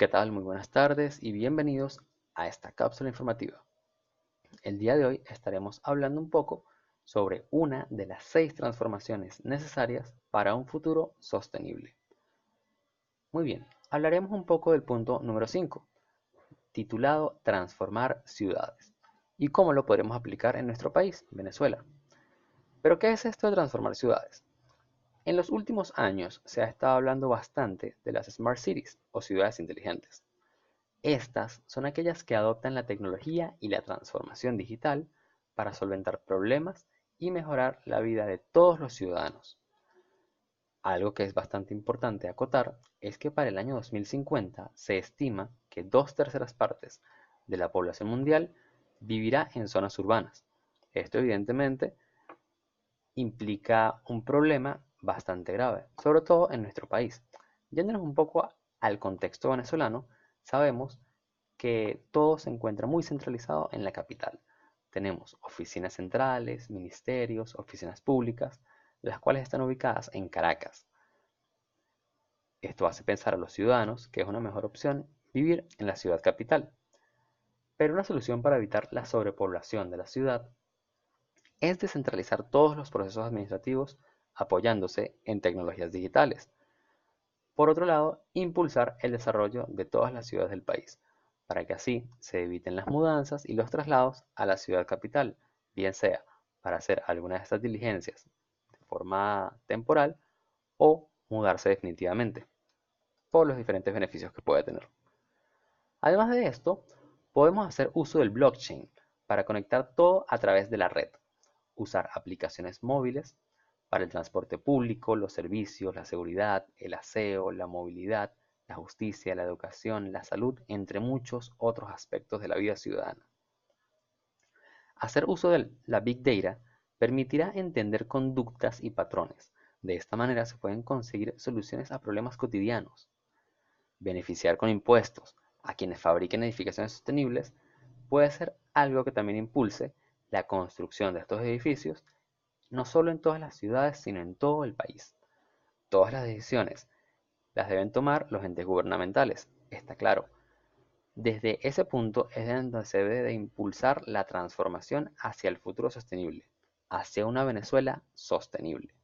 ¿Qué tal? Muy buenas tardes y bienvenidos a esta cápsula informativa. El día de hoy estaremos hablando un poco sobre una de las seis transformaciones necesarias para un futuro sostenible. Muy bien, hablaremos un poco del punto número 5, titulado Transformar ciudades y cómo lo podremos aplicar en nuestro país, Venezuela. Pero ¿qué es esto de transformar ciudades? En los últimos años se ha estado hablando bastante de las Smart Cities o ciudades inteligentes. Estas son aquellas que adoptan la tecnología y la transformación digital para solventar problemas y mejorar la vida de todos los ciudadanos. Algo que es bastante importante acotar es que para el año 2050 se estima que dos terceras partes de la población mundial vivirá en zonas urbanas. Esto evidentemente implica un problema bastante grave, sobre todo en nuestro país. Yéndonos un poco al contexto venezolano, sabemos que todo se encuentra muy centralizado en la capital. Tenemos oficinas centrales, ministerios, oficinas públicas, las cuales están ubicadas en Caracas. Esto hace pensar a los ciudadanos que es una mejor opción vivir en la ciudad capital. Pero una solución para evitar la sobrepoblación de la ciudad es descentralizar todos los procesos administrativos apoyándose en tecnologías digitales. Por otro lado, impulsar el desarrollo de todas las ciudades del país, para que así se eviten las mudanzas y los traslados a la ciudad capital, bien sea para hacer alguna de estas diligencias de forma temporal o mudarse definitivamente, por los diferentes beneficios que puede tener. Además de esto, podemos hacer uso del blockchain para conectar todo a través de la red, usar aplicaciones móviles para el transporte público, los servicios, la seguridad, el aseo, la movilidad, la justicia, la educación, la salud, entre muchos otros aspectos de la vida ciudadana. Hacer uso de la Big Data permitirá entender conductas y patrones. De esta manera se pueden conseguir soluciones a problemas cotidianos. Beneficiar con impuestos a quienes fabriquen edificaciones sostenibles puede ser algo que también impulse la construcción de estos edificios no solo en todas las ciudades, sino en todo el país. Todas las decisiones las deben tomar los entes gubernamentales, está claro. Desde ese punto es donde se debe de impulsar la transformación hacia el futuro sostenible, hacia una Venezuela sostenible.